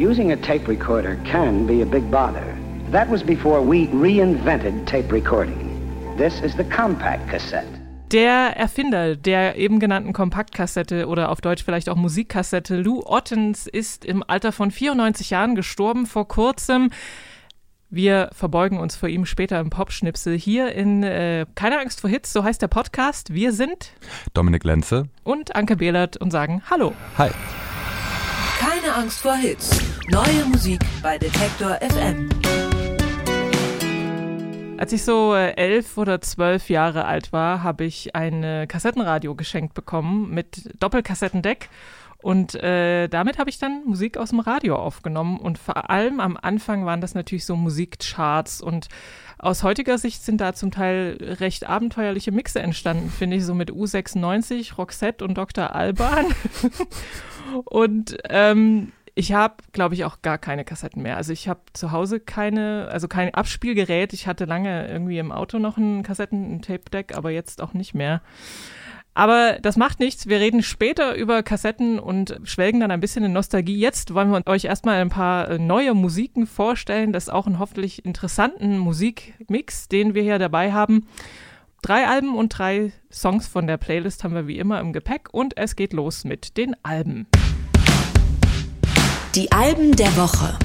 Using a tape recorder can be a big bother. That was before we reinvented tape recording. This is the compact cassette. Der Erfinder der eben genannten Kompaktkassette oder auf Deutsch vielleicht auch Musikkassette, Lou Ottens, ist im Alter von 94 Jahren gestorben vor kurzem. Wir verbeugen uns vor ihm später im Popschnipsel hier in äh, Keine Angst vor Hits, so heißt der Podcast. Wir sind Dominik Lenze und Anke Behlert und sagen Hallo. Hi. Keine Angst vor Hits. Neue Musik bei Detektor FM. Als ich so äh, elf oder zwölf Jahre alt war, habe ich ein Kassettenradio geschenkt bekommen mit Doppelkassettendeck und äh, damit habe ich dann Musik aus dem Radio aufgenommen. Und vor allem am Anfang waren das natürlich so Musikcharts. Und aus heutiger Sicht sind da zum Teil recht abenteuerliche Mixe entstanden, finde ich, so mit U96, Roxette und Dr. Alban. und ähm, ich habe, glaube ich, auch gar keine Kassetten mehr. Also ich habe zu Hause keine, also kein Abspielgerät. Ich hatte lange irgendwie im Auto noch ein Kassetten, ein Tape-Deck, aber jetzt auch nicht mehr. Aber das macht nichts. Wir reden später über Kassetten und schwelgen dann ein bisschen in Nostalgie. Jetzt wollen wir euch erstmal ein paar äh, neue Musiken vorstellen. Das ist auch ein hoffentlich interessanten Musikmix, den wir hier dabei haben. Drei Alben und drei Songs von der Playlist haben wir wie immer im Gepäck und es geht los mit den Alben. Die Alben der Woche.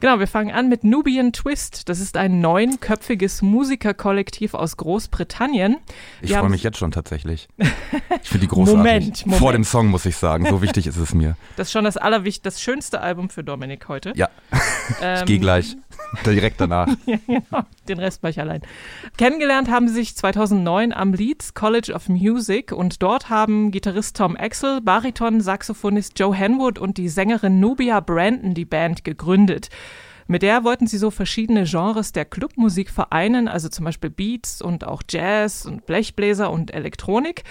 Genau, wir fangen an mit Nubian Twist. Das ist ein neunköpfiges Musikerkollektiv aus Großbritannien. Ich freue mich jetzt schon tatsächlich. Ich finde die großartig. Moment, Moment. Vor dem Song muss ich sagen, so wichtig ist es mir. Das ist schon das allerwichtigste, das schönste Album für Dominik heute. Ja, ähm, ich gehe gleich. Direkt danach. ja, genau. Den Rest mache ich allein. Kennengelernt haben sie sich 2009 am Leeds College of Music und dort haben Gitarrist Tom Axel, Bariton, Saxophonist Joe Henwood und die Sängerin Nubia Brandon die Band gegründet. Mit der wollten sie so verschiedene Genres der Clubmusik vereinen, also zum Beispiel Beats und auch Jazz und Blechbläser und Elektronik.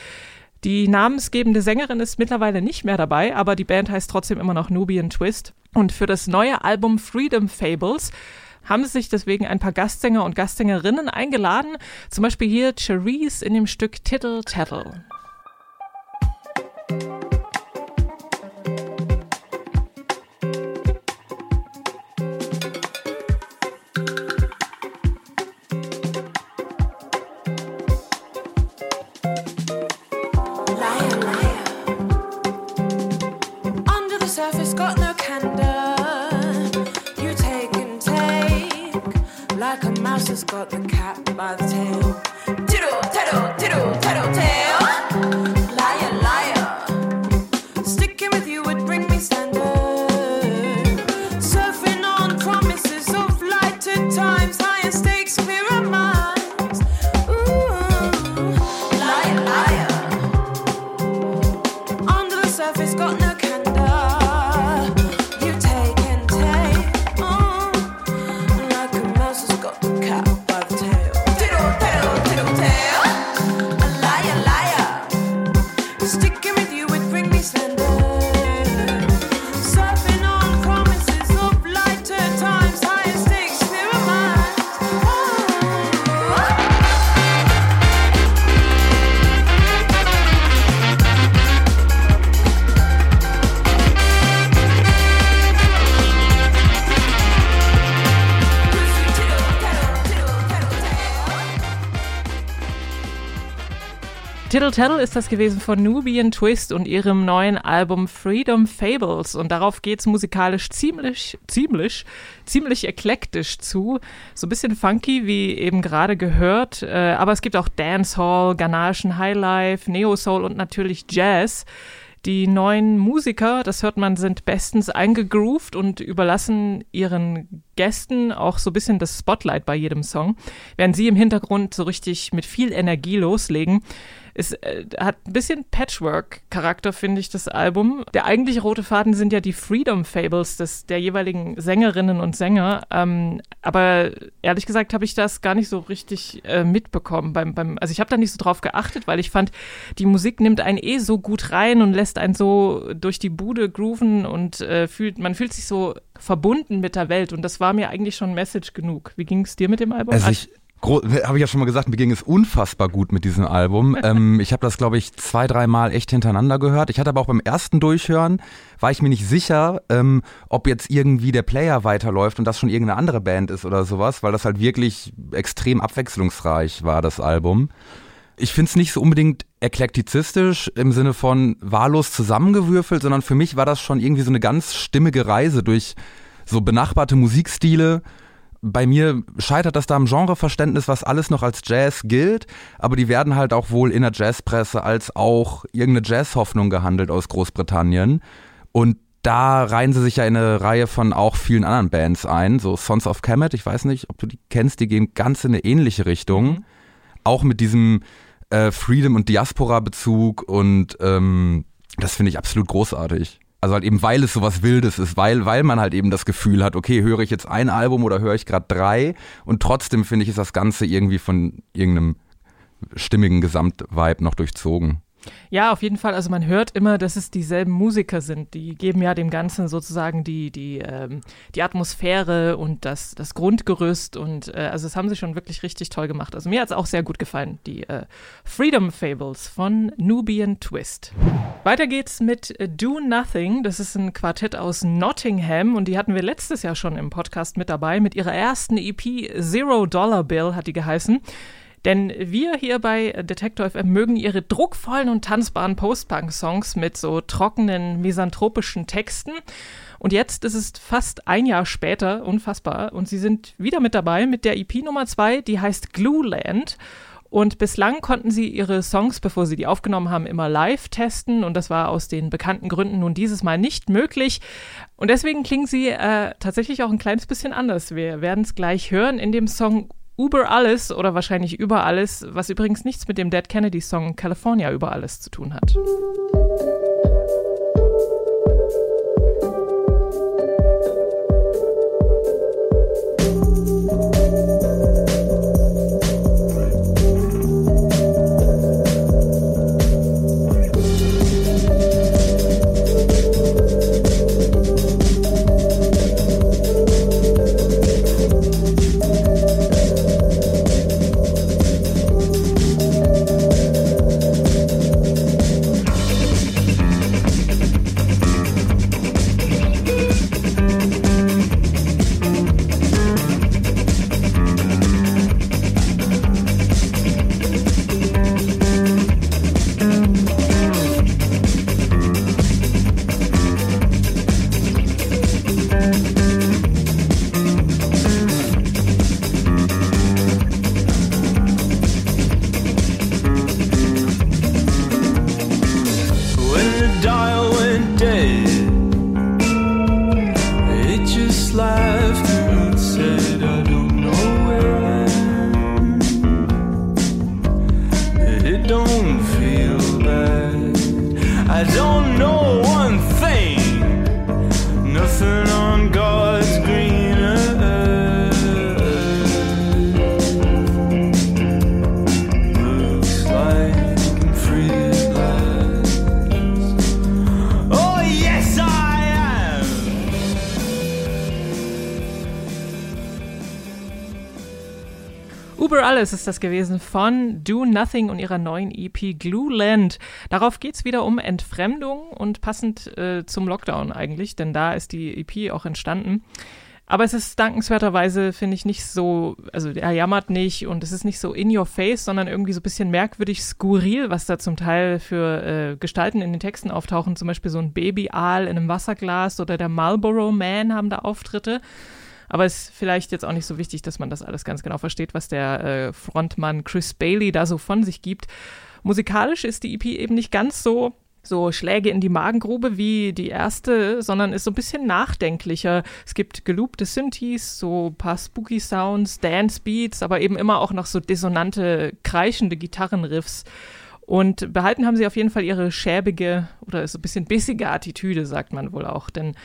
Die namensgebende Sängerin ist mittlerweile nicht mehr dabei, aber die Band heißt trotzdem immer noch Nubian Twist. Und für das neue Album Freedom Fables haben sich deswegen ein paar Gastsänger und Gastsängerinnen eingeladen. Zum Beispiel hier Cherise in dem Stück Tittle Tattle. Got the cat by the tail. Tiddle, tiddle, tiddle, tiddle, tail. Liar, liar. Sticking with you would bring me standard. Tattle ist das gewesen von Nubian Twist und ihrem neuen Album Freedom Fables. Und darauf geht's musikalisch ziemlich, ziemlich, ziemlich eklektisch zu. So ein bisschen funky, wie eben gerade gehört. Äh, aber es gibt auch Dancehall, ghanaischen Highlife, Neo-Soul und natürlich Jazz. Die neuen Musiker, das hört man, sind bestens eingegroovt und überlassen ihren Gästen auch so ein bisschen das Spotlight bei jedem Song, während sie im Hintergrund so richtig mit viel Energie loslegen. Es äh, hat ein bisschen Patchwork-Charakter, finde ich, das Album. Der eigentliche rote Faden sind ja die Freedom Fables des, der jeweiligen Sängerinnen und Sänger. Ähm, aber ehrlich gesagt habe ich das gar nicht so richtig äh, mitbekommen. Beim, beim, also ich habe da nicht so drauf geachtet, weil ich fand, die Musik nimmt einen eh so gut rein und lässt einen so durch die Bude grooven und äh, fühlt, man fühlt sich so verbunden mit der Welt. Und das war mir eigentlich schon Message genug. Wie ging es dir mit dem Album? Also ich, habe ich ja schon mal gesagt, mir ging es unfassbar gut mit diesem Album. ähm, ich habe das, glaube ich, zwei, dreimal echt hintereinander gehört. Ich hatte aber auch beim ersten Durchhören, war ich mir nicht sicher, ähm, ob jetzt irgendwie der Player weiterläuft und das schon irgendeine andere Band ist oder sowas, weil das halt wirklich extrem abwechslungsreich war, das Album. Ich finde es nicht so unbedingt eklektizistisch im Sinne von wahllos zusammengewürfelt, sondern für mich war das schon irgendwie so eine ganz stimmige Reise durch so benachbarte Musikstile. Bei mir scheitert das da am Genreverständnis, was alles noch als Jazz gilt, aber die werden halt auch wohl in der Jazzpresse als auch irgendeine Jazzhoffnung gehandelt aus Großbritannien. Und da reihen sie sich ja in eine Reihe von auch vielen anderen Bands ein, so Sons of Kemet, ich weiß nicht, ob du die kennst, die gehen ganz in eine ähnliche Richtung. Auch mit diesem äh, Freedom- und Diaspora-Bezug und ähm, das finde ich absolut großartig. Also halt eben, weil es sowas Wildes ist, weil, weil man halt eben das Gefühl hat, okay, höre ich jetzt ein Album oder höre ich gerade drei und trotzdem finde ich, ist das Ganze irgendwie von irgendeinem stimmigen Gesamtvibe noch durchzogen. Ja, auf jeden Fall. Also man hört immer, dass es dieselben Musiker sind. Die geben ja dem Ganzen sozusagen die, die, ähm, die Atmosphäre und das, das Grundgerüst. Und äh, also das haben sie schon wirklich richtig toll gemacht. Also mir hat es auch sehr gut gefallen. Die äh, Freedom Fables von Nubian Twist. Weiter geht's mit äh, Do Nothing. Das ist ein Quartett aus Nottingham und die hatten wir letztes Jahr schon im Podcast mit dabei. Mit ihrer ersten EP Zero Dollar Bill hat die geheißen. Denn wir hier bei Detektor FM mögen ihre druckvollen und tanzbaren Post-Punk-Songs mit so trockenen, misanthropischen Texten. Und jetzt ist es fast ein Jahr später, unfassbar, und sie sind wieder mit dabei mit der EP Nummer zwei, die heißt Glueland. Und bislang konnten sie ihre Songs, bevor sie die aufgenommen haben, immer live testen. Und das war aus den bekannten Gründen nun dieses Mal nicht möglich. Und deswegen klingen sie äh, tatsächlich auch ein kleines bisschen anders. Wir werden es gleich hören in dem Song Uber Alles oder wahrscheinlich Über Alles, was übrigens nichts mit dem Dead Kennedy Song California Über Alles zu tun hat. Alles ist das gewesen von Do Nothing und ihrer neuen EP Glueland. Darauf geht's wieder um Entfremdung und passend äh, zum Lockdown eigentlich, denn da ist die EP auch entstanden. Aber es ist dankenswerterweise, finde ich, nicht so, also er jammert nicht und es ist nicht so in your face, sondern irgendwie so ein bisschen merkwürdig skurril, was da zum Teil für äh, Gestalten in den Texten auftauchen. Zum Beispiel so ein Babyaal in einem Wasserglas oder der Marlboro Man haben da Auftritte. Aber es ist vielleicht jetzt auch nicht so wichtig, dass man das alles ganz genau versteht, was der äh, Frontmann Chris Bailey da so von sich gibt. Musikalisch ist die EP eben nicht ganz so so Schläge in die Magengrube wie die erste, sondern ist so ein bisschen nachdenklicher. Es gibt geloopte Synthes, so ein paar spooky Sounds, Dance Beats, aber eben immer auch noch so dissonante, kreischende Gitarrenriffs. Und behalten haben sie auf jeden Fall ihre schäbige oder so ein bisschen bissige Attitüde, sagt man wohl auch. Denn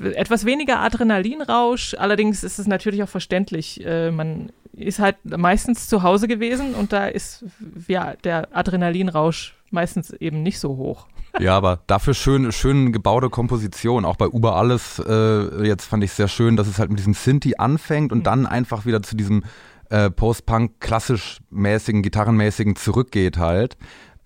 etwas weniger Adrenalinrausch, allerdings ist es natürlich auch verständlich. Äh, man ist halt meistens zu Hause gewesen und da ist ja der Adrenalinrausch meistens eben nicht so hoch. Ja, aber dafür schön, schön gebaute Komposition. Auch bei Uber alles, äh, jetzt fand ich sehr schön, dass es halt mit diesem Synthi anfängt und dann einfach wieder zu diesem äh, Post-Punk klassisch mäßigen, gitarrenmäßigen zurückgeht halt.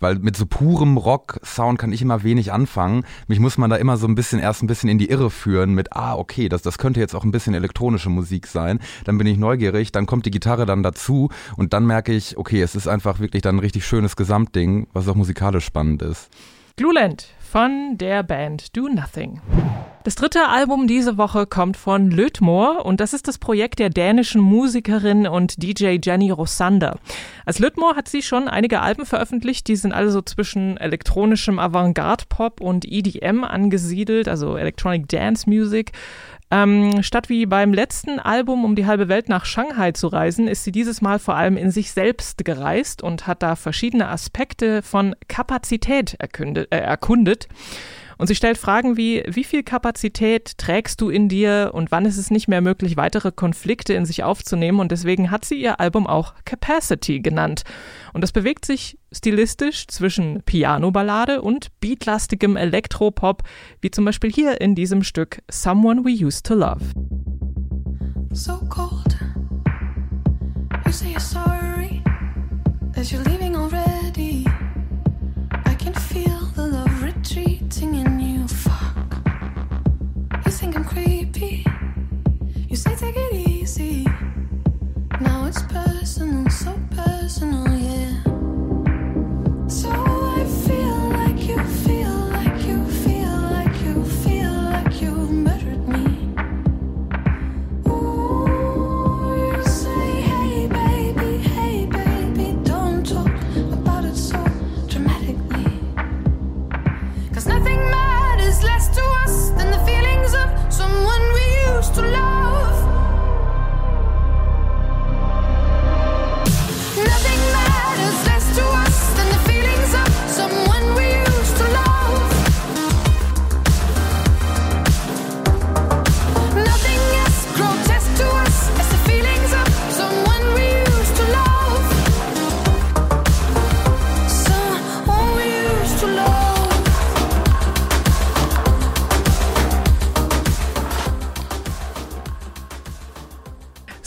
Weil mit so purem Rock-Sound kann ich immer wenig anfangen. Mich muss man da immer so ein bisschen erst ein bisschen in die Irre führen mit, ah, okay, das, das könnte jetzt auch ein bisschen elektronische Musik sein. Dann bin ich neugierig, dann kommt die Gitarre dann dazu und dann merke ich, okay, es ist einfach wirklich dann ein richtig schönes Gesamtding, was auch musikalisch spannend ist. Gluland von der Band Do Nothing. Das dritte Album diese Woche kommt von Lötmor und das ist das Projekt der dänischen Musikerin und DJ Jenny Rosander. Als Lötmor hat sie schon einige Alben veröffentlicht, die sind alle so zwischen elektronischem Avantgarde-Pop und EDM angesiedelt, also Electronic Dance Music. Ähm, statt wie beim letzten Album um die halbe Welt nach Shanghai zu reisen, ist sie dieses Mal vor allem in sich selbst gereist und hat da verschiedene Aspekte von Kapazität erkundet. Äh, erkundet. Und sie stellt Fragen wie, wie viel Kapazität trägst du in dir und wann ist es nicht mehr möglich, weitere Konflikte in sich aufzunehmen? Und deswegen hat sie ihr Album auch Capacity genannt. Und das bewegt sich stilistisch zwischen Piano-Ballade und beatlastigem Elektropop, wie zum Beispiel hier in diesem Stück Someone We Used to Love. so cold. You say you're sorry that you're leaving already. I can feel the love retreating in you. Fuck. You think I'm creepy. You say take it easy. Now it's personal, so personal, yeah. So I feel like you feel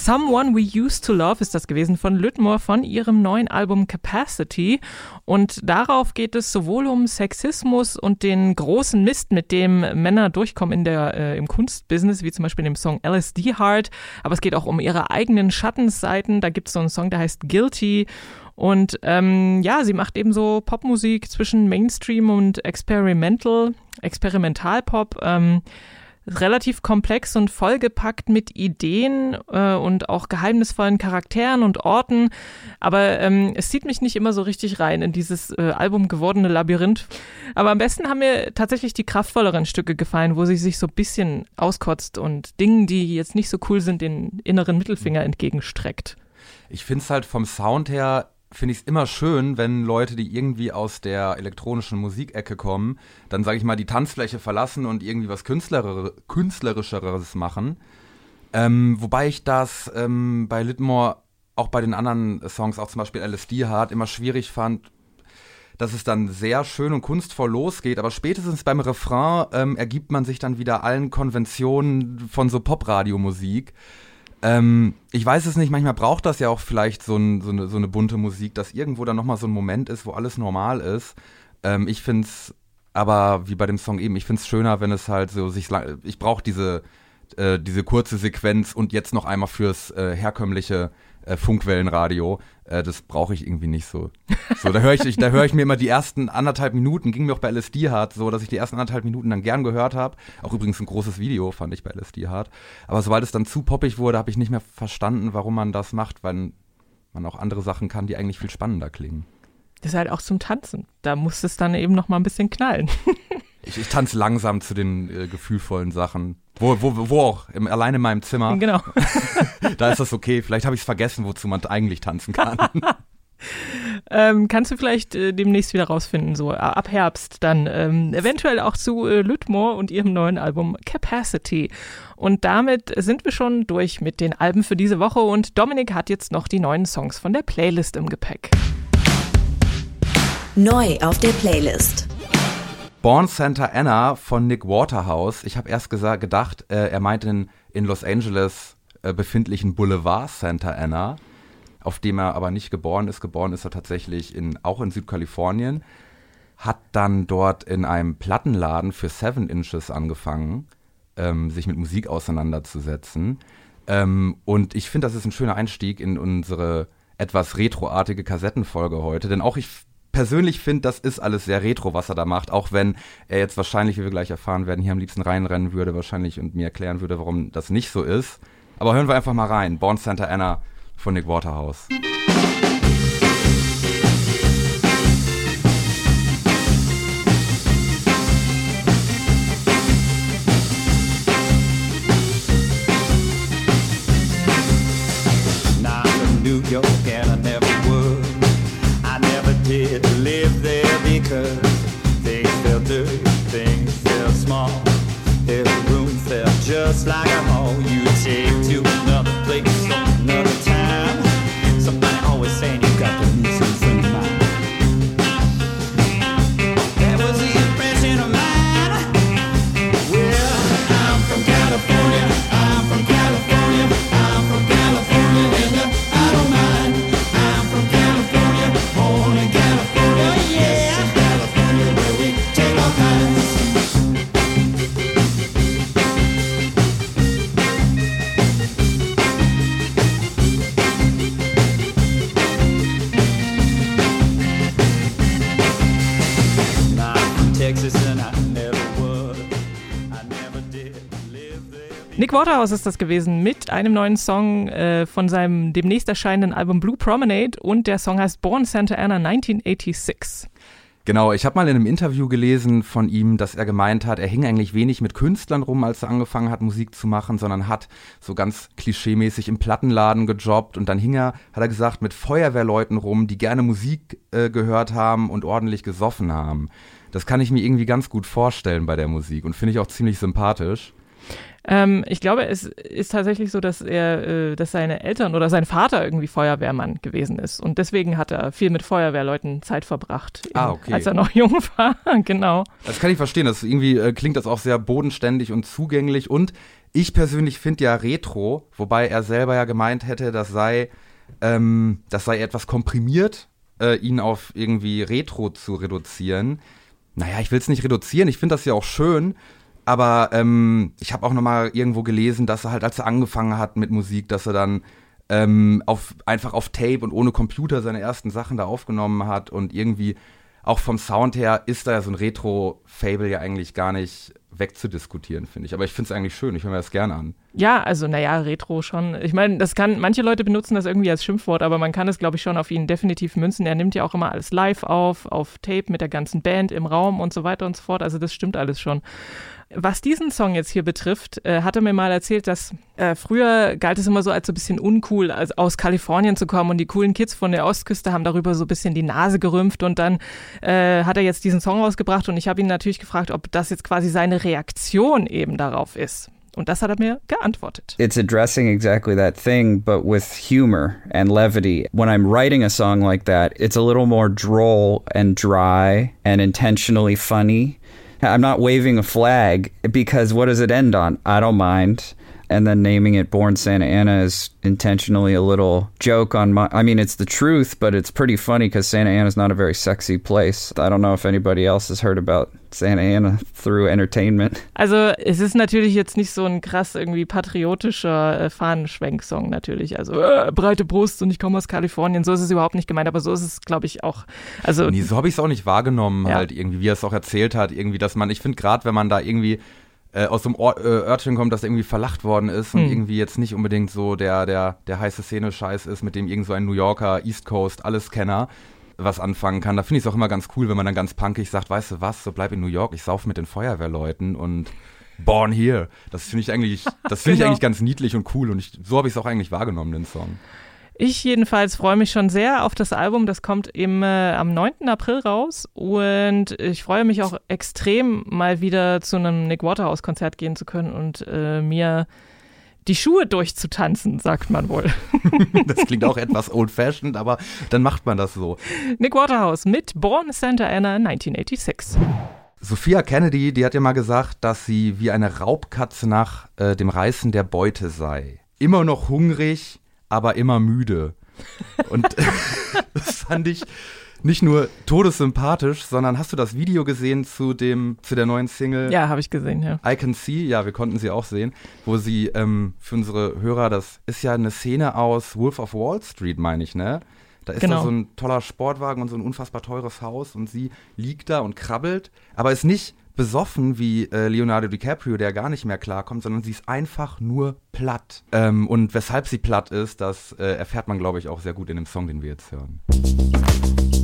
Someone We Used to Love ist das gewesen von Lüttmore von ihrem neuen Album Capacity. Und darauf geht es sowohl um Sexismus und den großen Mist, mit dem Männer durchkommen in der, äh, im Kunstbusiness, wie zum Beispiel in dem Song LSD Heart. Aber es geht auch um ihre eigenen Schattenseiten. Da gibt es so einen Song, der heißt Guilty. Und ähm, ja, sie macht eben so Popmusik zwischen Mainstream und Experimental, Experimentalpop. Ähm, relativ komplex und vollgepackt mit Ideen äh, und auch geheimnisvollen Charakteren und Orten. Aber ähm, es zieht mich nicht immer so richtig rein in dieses äh, Album gewordene Labyrinth. Aber am besten haben mir tatsächlich die kraftvolleren Stücke gefallen, wo sie sich so ein bisschen auskotzt und Dingen, die jetzt nicht so cool sind, den inneren Mittelfinger entgegenstreckt. Ich finde es halt vom Sound her, finde ich es immer schön, wenn Leute, die irgendwie aus der elektronischen Musikecke kommen, dann sage ich mal die Tanzfläche verlassen und irgendwie was Künstler künstlerischeres machen. Ähm, wobei ich das ähm, bei Litmore auch bei den anderen Songs, auch zum Beispiel LSD Hard, immer schwierig fand, dass es dann sehr schön und kunstvoll losgeht, aber spätestens beim Refrain ähm, ergibt man sich dann wieder allen Konventionen von so Pop-Radio-Musik. Ähm, ich weiß es nicht, manchmal braucht das ja auch vielleicht so, ein, so, eine, so eine bunte Musik, dass irgendwo dann nochmal so ein Moment ist, wo alles normal ist. Ähm, ich finde es, aber wie bei dem Song eben, ich finde es schöner, wenn es halt so sich, lang- ich brauche diese, äh, diese kurze Sequenz und jetzt noch einmal fürs äh, herkömmliche äh, Funkwellenradio. Äh, das brauche ich irgendwie nicht so. So, da höre ich, da höre ich mir immer die ersten anderthalb Minuten, ging mir auch bei LSD Hard so, dass ich die ersten anderthalb Minuten dann gern gehört habe. Auch übrigens ein großes Video fand ich bei LSD Hard. Aber sobald es dann zu poppig wurde, habe ich nicht mehr verstanden, warum man das macht, weil man auch andere Sachen kann, die eigentlich viel spannender klingen. Das ist halt auch zum Tanzen. Da muss es dann eben noch mal ein bisschen knallen. Ich, ich tanze langsam zu den äh, gefühlvollen Sachen. Wo, wo, wo auch, im, allein in meinem Zimmer. genau. Da ist das okay. Vielleicht habe ich es vergessen, wozu man eigentlich tanzen kann. Ähm, kannst du vielleicht äh, demnächst wieder rausfinden, so äh, ab Herbst dann ähm, eventuell auch zu äh, Lüttmore und ihrem neuen Album Capacity. Und damit sind wir schon durch mit den Alben für diese Woche und Dominik hat jetzt noch die neuen Songs von der Playlist im Gepäck. Neu auf der Playlist. Born Santa Anna von Nick Waterhouse. Ich habe erst gedacht, äh, er meint den in Los Angeles äh, befindlichen Boulevard Santa Anna. auf dem er aber nicht geboren ist. Geboren ist er tatsächlich in, auch in Südkalifornien. Hat dann dort in einem Plattenladen für Seven Inches angefangen, ähm, sich mit Musik auseinanderzusetzen. Ähm, und ich finde, das ist ein schöner Einstieg in unsere etwas retroartige Kassettenfolge heute. Denn auch ich persönlich finde, das ist alles sehr retro, was er da macht. Auch wenn er jetzt wahrscheinlich, wie wir gleich erfahren werden, hier am liebsten reinrennen würde, wahrscheinlich und mir erklären würde, warum das nicht so ist. Aber hören wir einfach mal rein. Born Santa Anna von Nick Waterhouse. Just like a hall. You take Waterhouse ist das gewesen mit einem neuen Song äh, von seinem demnächst erscheinenden Album Blue Promenade und der Song heißt Born Santa Ana 1986. Genau, ich habe mal in einem Interview gelesen von ihm, dass er gemeint hat, er hing eigentlich wenig mit Künstlern rum, als er angefangen hat, Musik zu machen, sondern hat so ganz klischeemäßig im Plattenladen gejobbt und dann hing er, hat er gesagt, mit Feuerwehrleuten rum, die gerne Musik äh, gehört haben und ordentlich gesoffen haben. Das kann ich mir irgendwie ganz gut vorstellen bei der Musik und finde ich auch ziemlich sympathisch. Ähm, ich glaube, es ist tatsächlich so, dass er, äh, dass seine Eltern oder sein Vater irgendwie Feuerwehrmann gewesen ist und deswegen hat er viel mit Feuerwehrleuten Zeit verbracht, Ah, okay. als er noch jung war. genau. Das kann ich verstehen. Das irgendwie äh, klingt das auch sehr bodenständig und zugänglich. Und ich persönlich finde ja Retro, wobei er selber ja gemeint hätte, das sei, ähm, das sei etwas komprimiert, äh, ihn auf irgendwie Retro zu reduzieren. Naja, ich will es nicht reduzieren. Ich finde das ja auch schön. Aber ähm, ich habe auch noch mal irgendwo gelesen, dass er halt, als er angefangen hat mit Musik, dass er dann ähm, auf, einfach auf Tape und ohne Computer seine ersten Sachen da aufgenommen hat und irgendwie auch vom Sound her ist da ja so ein Retro-Fable ja eigentlich gar nicht wegzudiskutieren, finde ich. Aber ich finde es eigentlich schön, ich höre mir das gerne an. Ja, also naja, Retro schon. Ich meine, das kann, manche Leute benutzen das irgendwie als Schimpfwort, aber man kann es, glaube ich, schon auf ihn definitiv münzen. Er nimmt ja auch immer alles live auf, auf Tape mit der ganzen Band im Raum und so weiter und so fort. Also das stimmt alles schon. Was diesen Song jetzt hier betrifft, äh, hat er mir mal erzählt, dass äh, früher galt es immer so als so ein bisschen uncool, als aus Kalifornien zu kommen und die coolen Kids von der Ostküste haben darüber so ein bisschen die Nase gerümpft und dann äh, hat er jetzt diesen Song rausgebracht und ich habe ihn natürlich gefragt, ob das jetzt quasi seine Reaktion eben darauf ist. Und das hat er mir geantwortet. it's addressing exactly that thing, but with humor and levity. When I'm writing a song like that, it's a little more droll and dry and intentionally funny. I'm not waving a flag because what does it end on? I don't mind. And then naming it Born Santa Ana is intentionally a little joke on my. I mean, it's the truth, but it's pretty funny because Santa Ana is not a very sexy place. I don't know if anybody else has heard about Santa Ana through entertainment. Also es ist natürlich jetzt nicht so ein krass irgendwie patriotischer äh, Fahnenschwenk-Song natürlich. Also äh, breite Brust und ich komme aus Kalifornien. So ist es überhaupt nicht gemeint, aber so ist es, glaube ich, auch. Also Nee, so habe ich es auch nicht wahrgenommen, Ja. halt irgendwie, wie er es auch erzählt hat, irgendwie, dass man, ich finde gerade, wenn man da irgendwie äh, aus so einem Or äh, Örtchen kommt, das irgendwie verlacht worden ist und Hm. irgendwie jetzt nicht unbedingt so der, der, der heiße Szene-Scheiß ist, mit dem irgend so ein New Yorker, East Coast, Alleskenner was anfangen kann. Da finde ich es auch immer ganz cool, wenn man dann ganz punkig sagt, weißt du was, so bleib in New York, ich sauf mit den Feuerwehrleuten und born here. Das finde ich eigentlich, das finde ich Genau. eigentlich ganz niedlich und cool und ich, so habe ich es auch eigentlich wahrgenommen, den Song. Ich jedenfalls freue mich schon sehr auf das Album. Das kommt im, äh, am 9. April raus und ich freue mich auch extrem, mal wieder zu einem Nick Waterhouse-Konzert gehen zu können und äh, mir die Schuhe durchzutanzen, sagt man wohl. Das klingt auch etwas old-fashioned, aber dann macht man das so. Nick Waterhouse mit Born Santa Ana 1986. Sophia Kennedy, die hat ja mal gesagt, dass sie wie eine Raubkatze nach äh, dem Reißen der Beute sei. Immer noch hungrig, aber immer müde. Und das fand ich nicht nur todessympathisch, sondern hast du das Video gesehen zu dem, zu der neuen Single? Ja, habe ich gesehen, ja. I Can See, ja, wir konnten sie auch sehen, wo sie ähm, für unsere Hörer, das ist ja eine Szene aus Wolf of Wall Street, meine ich, ne? Da ist Genau. da so ein toller Sportwagen und so ein unfassbar teures Haus und sie liegt da und krabbelt, aber ist nicht besoffen wie äh, Leonardo DiCaprio, der gar nicht mehr klarkommt, sondern sie ist einfach nur platt. Ähm, und weshalb sie platt ist, das äh, erfährt man, glaube ich, auch sehr gut in dem Song, den wir jetzt hören. I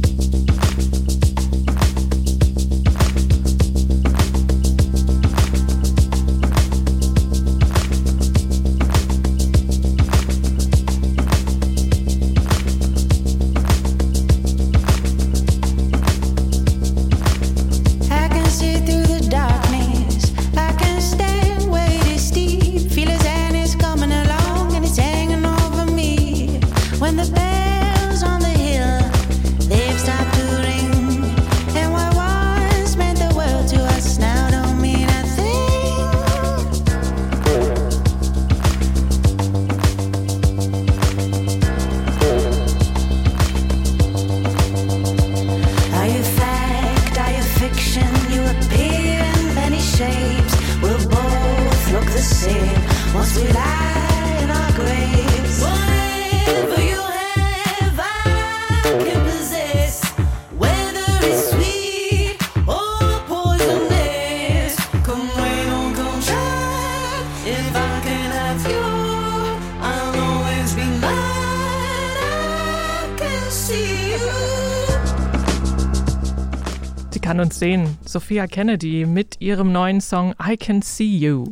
sehen. Sophia Kennedy mit ihrem neuen Song I Can See You.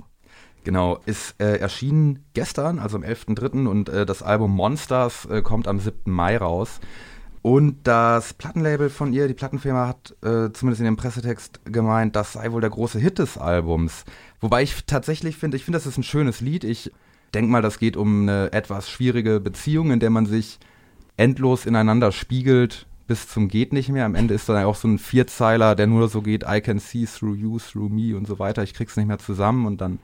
Genau, ist äh, erschienen gestern, also am 11.3. und äh, das Album Monsters äh, kommt am 7. Mai raus. Und das Plattenlabel von ihr, die Plattenfirma, hat äh, zumindest in dem Pressetext gemeint, das sei wohl der große Hit des Albums. Wobei ich tatsächlich finde, ich finde, das ist ein schönes Lied. Ich denke mal, das geht um eine etwas schwierige Beziehung, in der man sich endlos ineinander spiegelt bis zum geht nicht mehr. Am Ende ist dann auch so ein Vierzeiler, der nur so geht, I can see through you, through me und so weiter. Ich krieg's nicht mehr zusammen und dann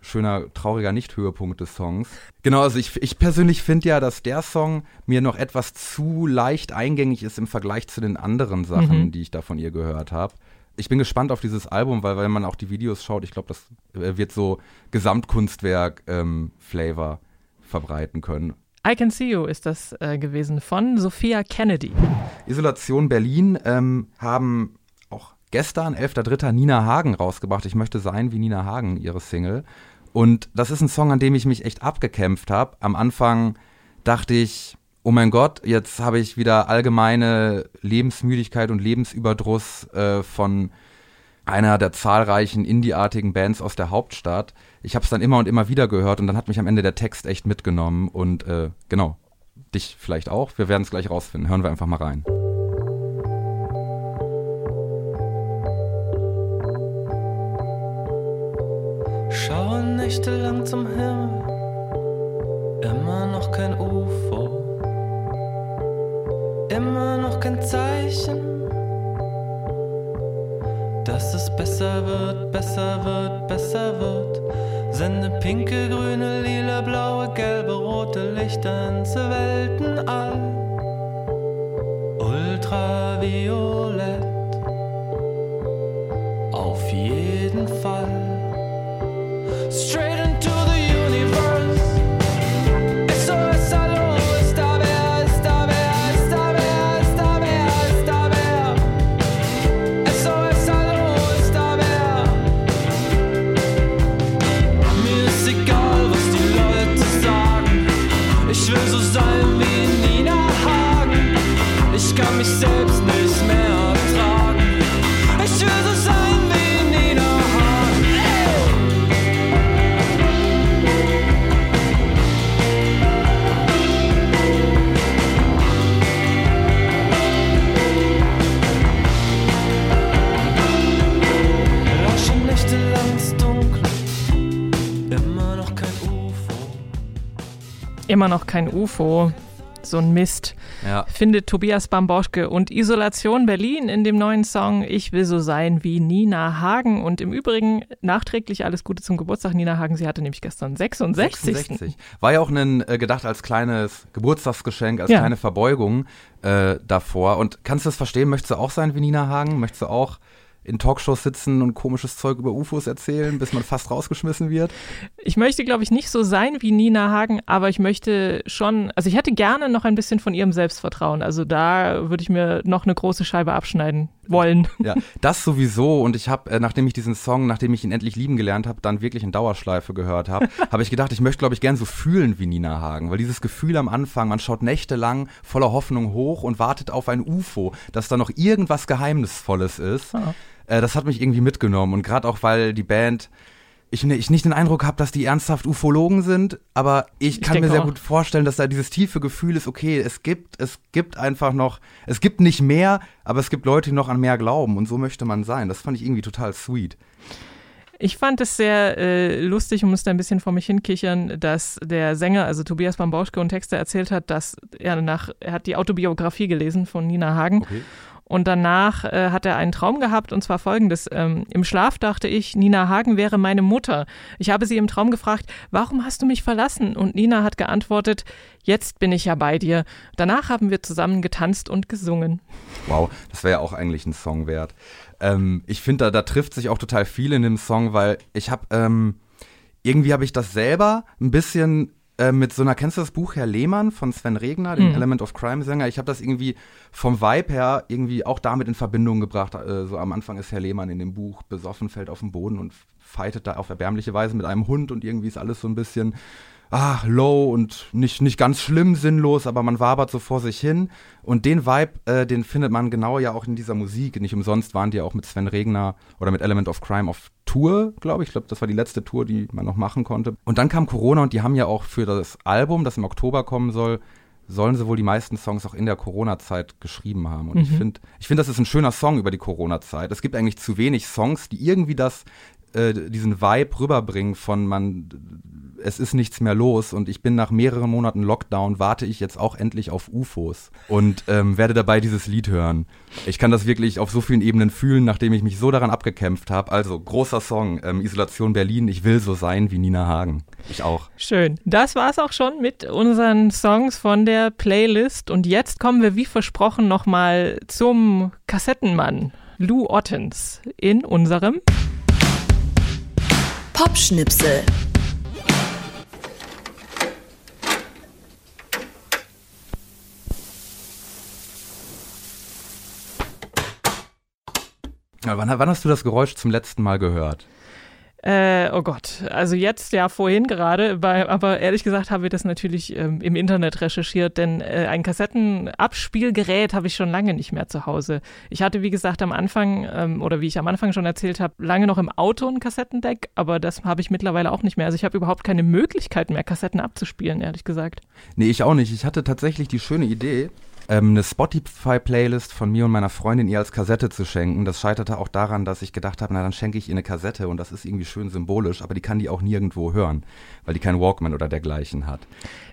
schöner, trauriger Nicht-Höhepunkt des Songs. Genau, also ich, ich persönlich finde ja, dass der Song mir noch etwas zu leicht eingängig ist im Vergleich zu den anderen Sachen, Mhm. die ich da von ihr gehört habe. Ich bin gespannt auf dieses Album, weil wenn man auch die Videos schaut, ich glaube, das äh, wird so Gesamtkunstwerk-Flavor verbreiten können. I Can See You ist das äh, gewesen von Sophia Kennedy. Isolation Berlin ähm, haben auch gestern, 11.3., Nina Hagen rausgebracht. Ich möchte sein wie Nina Hagen, ihre Single. Und das ist ein Song, an dem ich mich echt abgekämpft habe. Am Anfang dachte ich, oh mein Gott, jetzt habe ich wieder allgemeine Lebensmüdigkeit und Lebensüberdruss äh, von einer der zahlreichen indieartigen Bands aus der Hauptstadt. Ich habe es dann immer und immer wieder gehört und dann hat mich am Ende der Text echt mitgenommen und äh, genau, dich vielleicht auch. Wir werden es gleich rausfinden. Hören wir einfach mal rein. Schaue nächtelang zum Himmel, immer noch kein UFO, immer noch kein Zeichen, dass es besser wird, besser wird, besser wird. Sende pinke, grüne, lila, blaue, gelbe, rote Lichter ins Weltenall. Ultraviolett, auf jeden Fall. Immer noch kein UFO. So ein Mist. Ja. Findet Tobias Bamboschke und Isolation Berlin in dem neuen Song Ich will so sein wie Nina Hagen. Und im Übrigen nachträglich alles Gute zum Geburtstag Nina Hagen. Sie hatte nämlich gestern 66. 66. War ja auch ein, äh, gedacht als kleines Geburtstagsgeschenk, als Ja. kleine Verbeugung äh, davor. Und kannst du das verstehen? Möchtest du auch sein wie Nina Hagen? Möchtest du auch in Talkshows sitzen und komisches Zeug über UFOs erzählen, bis man fast rausgeschmissen wird? Ich möchte, glaube ich, nicht so sein wie Nina Hagen, aber ich möchte schon, also ich hätte gerne noch ein bisschen von ihrem Selbstvertrauen. Also da würde ich mir noch eine große Scheibe abschneiden wollen. Ja, das sowieso. Und ich habe, äh, nachdem ich diesen Song, nachdem ich ihn endlich lieben gelernt habe, dann wirklich in Dauerschleife gehört habe, habe ich gedacht, ich möchte, glaube ich, gern so fühlen wie Nina Hagen. Weil dieses Gefühl am Anfang, man schaut nächtelang voller Hoffnung hoch und wartet auf ein UFO, dass da noch irgendwas Geheimnisvolles ist. Äh, das hat mich irgendwie mitgenommen. Und gerade auch, weil die Band ich, ne- ich nicht den Eindruck habe, dass die ernsthaft Ufologen sind, aber ich kann denke mir sehr auch. gut vorstellen, dass da dieses tiefe Gefühl ist, okay, es gibt, es gibt einfach noch, es gibt nicht mehr, aber es gibt Leute, die noch an mehr glauben und so möchte man sein. Das fand ich irgendwie total sweet. Ich fand es sehr äh, lustig und musste ein bisschen vor mich hinkichern, dass der Sänger, also Tobias Bambauschke und Texter erzählt hat, dass er nach, er hat die Autobiografie gelesen von Nina Hagen. Und danach äh, hat er einen Traum gehabt und zwar folgendes. Ähm, Im Schlaf dachte ich, Nina Hagen wäre meine Mutter. Ich habe sie im Traum gefragt, warum hast du mich verlassen? Und Nina hat geantwortet, jetzt bin ich ja bei dir. Danach haben wir zusammen getanzt und gesungen. Wow, das wäre ja auch eigentlich ein Song wert. Ähm, ich finde, da, da trifft sich auch total viel in dem Song, weil ich habe, ähm, irgendwie habe ich das selber ein bisschen äh, mit so einer, kennst du das Buch Herr Lehmann von Sven Regner, dem Mhm. Element of Crime Sänger? Ich habe das irgendwie vom Vibe her irgendwie auch damit in Verbindung gebracht. Äh, so am Anfang ist Herr Lehmann in dem Buch besoffen, fällt auf den Boden und fightet da auf erbärmliche Weise mit einem Hund und irgendwie ist alles so ein bisschen ah, low und nicht, nicht ganz schlimm, sinnlos, aber man wabert so vor sich hin. Und den Vibe, äh, den findet man genau ja auch in dieser Musik. Nicht umsonst waren die ja auch mit Sven Regner oder mit Element of Crime auf Tour, glaube ich. Ich glaube, das war die letzte Tour, die man noch machen konnte. Und dann kam Corona und die haben ja auch für das Album, das im Oktober kommen soll, sollen sie wohl die meisten Songs auch in der Corona-Zeit geschrieben haben. Und ich Mhm. finde, ich finde, das ist ein schöner Song über die Corona-Zeit. Es gibt eigentlich zu wenig Songs, die irgendwie das, äh, diesen Vibe rüberbringen von man, es ist nichts mehr los und ich bin nach mehreren Monaten Lockdown, warte ich jetzt auch endlich auf UFOs und ähm, werde dabei dieses Lied hören. Ich kann das wirklich auf so vielen Ebenen fühlen, nachdem ich mich so daran abgekämpft habe. Also großer Song, ähm, Isolation Berlin, ich will so sein wie Nina Hagen. Ich auch. Schön. Das war's auch schon mit unseren Songs von der Playlist. Und jetzt kommen wir wie versprochen nochmal zum Kassettenmann Lou Ottens in unserem Popschnipsel. Wann, wann hast du das Geräusch zum letzten Mal gehört? Äh, oh Gott, also jetzt ja vorhin gerade, bei, aber ehrlich gesagt habe ich das natürlich ähm, im Internet recherchiert, denn äh, ein Kassettenabspielgerät habe ich schon lange nicht mehr zu Hause. Ich hatte, wie gesagt, am Anfang, ähm, oder wie ich am Anfang schon erzählt habe, lange noch im Auto ein Kassettendeck, aber das habe ich mittlerweile auch nicht mehr. Also ich habe überhaupt keine Möglichkeit mehr, Kassetten abzuspielen, ehrlich gesagt. Nee, ich auch nicht. Ich hatte tatsächlich die schöne Idee, ähm, eine Spotify-Playlist von mir und meiner Freundin ihr als Kassette zu schenken. Das scheiterte auch daran, dass ich gedacht habe, na dann schenke ich ihr eine Kassette und das ist irgendwie schön symbolisch, aber die kann die auch nirgendwo hören, weil die keinen Walkman oder dergleichen hat.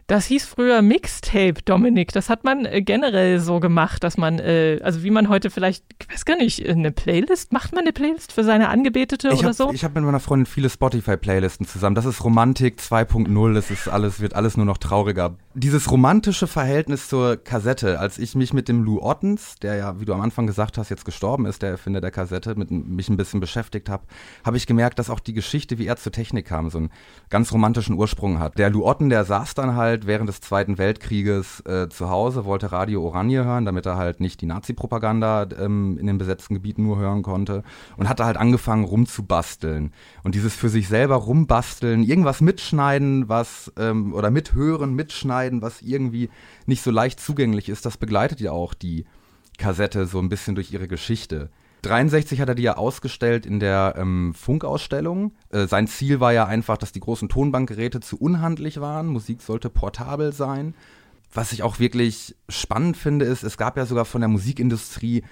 Das hieß früher Mixtape, Dominik. Das hat man äh, generell so gemacht, dass man, äh, also wie man heute vielleicht, ich weiß gar nicht, eine Playlist, macht man eine Playlist für seine Angebetete Ich oder habe so? hab mit meiner Freundin viele Spotify-Playlisten zusammen. Das ist Romantik 2.0, es ist alles, wird alles nur noch trauriger. Dieses romantische Verhältnis zur Kassette, als ich mich mit dem Lou Ottens, der ja, wie du am Anfang gesagt hast, jetzt gestorben ist, der Erfinder der Kassette, mit mich ein bisschen beschäftigt habe, habe ich gemerkt, dass auch die Geschichte, wie er zur Technik kam, so einen ganz romantischen Ursprung hat. Der Lou Otten, der saß dann halt während des Zweiten Weltkrieges äh, zu Hause, wollte Radio Oranje hören, damit er halt nicht die Nazi-Propaganda ähm, in den besetzten Gebieten nur hören konnte und hatte halt angefangen rumzubasteln. Und dieses für sich selber rumbasteln, irgendwas mitschneiden, was ähm, oder mithören, mitschneiden, was irgendwie nicht so leicht zugänglich ist, das begleitet ja auch die Kassette so ein bisschen durch ihre Geschichte. 63 hat er die ja ausgestellt in der ähm, Funkausstellung. Äh, sein Ziel war ja einfach, dass die großen Tonbankgeräte zu unhandlich waren. Musik sollte portabel sein. Was ich auch wirklich spannend finde, ist, es gab ja sogar von der Musikindustrie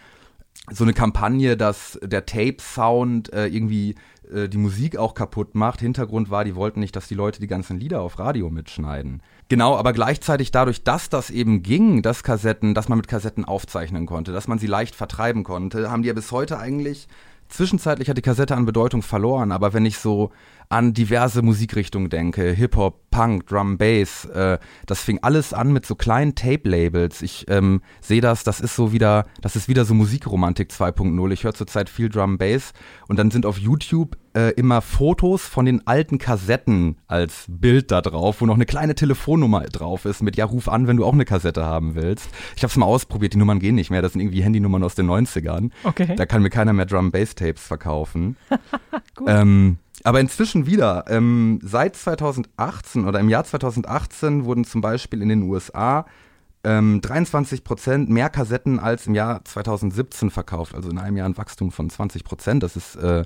so eine Kampagne, dass der Tape-Sound äh, irgendwie äh, die Musik auch kaputt macht. Hintergrund war, die wollten nicht, dass die Leute die ganzen Lieder auf Radio mitschneiden. Genau, aber gleichzeitig dadurch, dass das eben ging, dass Kassetten, dass man mit Kassetten aufzeichnen konnte, dass man sie leicht vertreiben konnte, haben die ja bis heute eigentlich Zwischenzeitlich hat die Kassette an Bedeutung verloren, aber wenn ich so an diverse Musikrichtungen denke, Hip-Hop, Punk, Drum, Bass, äh, das fing alles an mit so kleinen Tape-Labels. Ich ähm, sehe das, das ist so wieder, das ist wieder so Musikromantik 2.0. Ich höre zurzeit viel Drum, Bass und dann sind auf YouTube äh, immer Fotos von den alten Kassetten als Bild da drauf, wo noch eine kleine Telefonnummer drauf ist mit ja, ruf an, wenn du auch eine Kassette haben willst. Ich habe es mal ausprobiert, die Nummern gehen nicht mehr, das sind irgendwie Handynummern aus den 90ern. Okay. Da kann mir keiner mehr Drum Bass Tapes verkaufen. ähm, aber inzwischen wieder. Ähm, seit 2018 oder im Jahr 2018 wurden zum Beispiel in den USA ähm, 23 Prozent mehr Kassetten als im Jahr 2017 verkauft. Also in einem Jahr ein Wachstum von 20 Prozent. Das ist äh,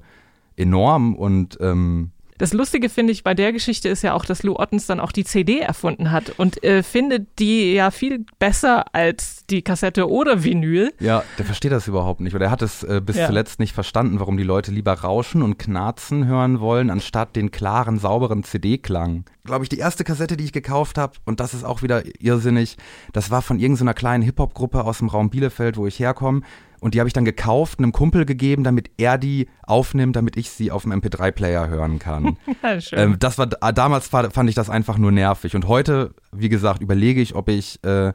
enorm und ähm, Das Lustige finde ich bei der Geschichte ist ja auch, dass Lou Ottens dann auch die CD erfunden hat und äh, findet die ja viel besser als die Kassette oder Vinyl. Ja, der versteht das überhaupt nicht. Oder er hat es äh, bis Ja. zuletzt nicht verstanden, warum die Leute lieber Rauschen und Knarzen hören wollen, anstatt den klaren, sauberen CD-Klang. Glaube ich, die erste Kassette, die ich gekauft habe, und das ist auch wieder irrsinnig, das war von irgendeiner kleinen Hip-Hop-Gruppe aus dem Raum Bielefeld, wo ich herkomme. Und die habe ich dann gekauft, einem Kumpel gegeben, damit er die aufnimmt, damit ich sie auf dem MP3-Player hören kann. Ja. Ähm, das war damals war, fand ich das einfach nur nervig. Und heute, wie gesagt, überlege ich, ob ich äh,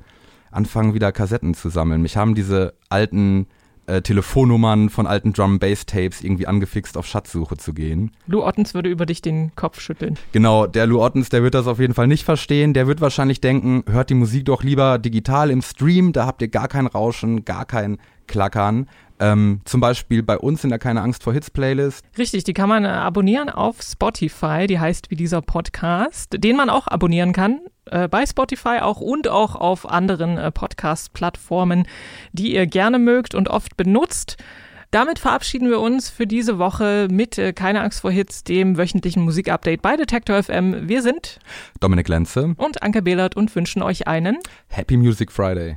anfange, wieder Kassetten zu sammeln. Mich haben diese alten äh, Telefonnummern von alten Drum Bass Tapes irgendwie angefixt, auf Schatzsuche zu gehen. Lou Ottens würde über dich den Kopf schütteln. Genau, der Lou Ottens, der wird das auf jeden Fall nicht verstehen. Der wird wahrscheinlich denken, hört die Musik doch lieber digital im Stream, da habt ihr gar kein Rauschen, gar kein Klackern. Ähm, zum Beispiel bei uns in der Keine Angst vor Hits Playlist. Richtig, die kann man äh, abonnieren auf Spotify, die heißt wie dieser Podcast, den man auch abonnieren kann, äh, bei Spotify auch und auch auf anderen äh, Podcast-Plattformen, die ihr gerne mögt und oft benutzt. Damit verabschieden wir uns für diese Woche mit äh, Keine Angst vor Hits, dem wöchentlichen Musikupdate bei Detektor FM. Wir sind Dominik Lenze, und Anke Behlert und wünschen euch einen Happy Music Friday.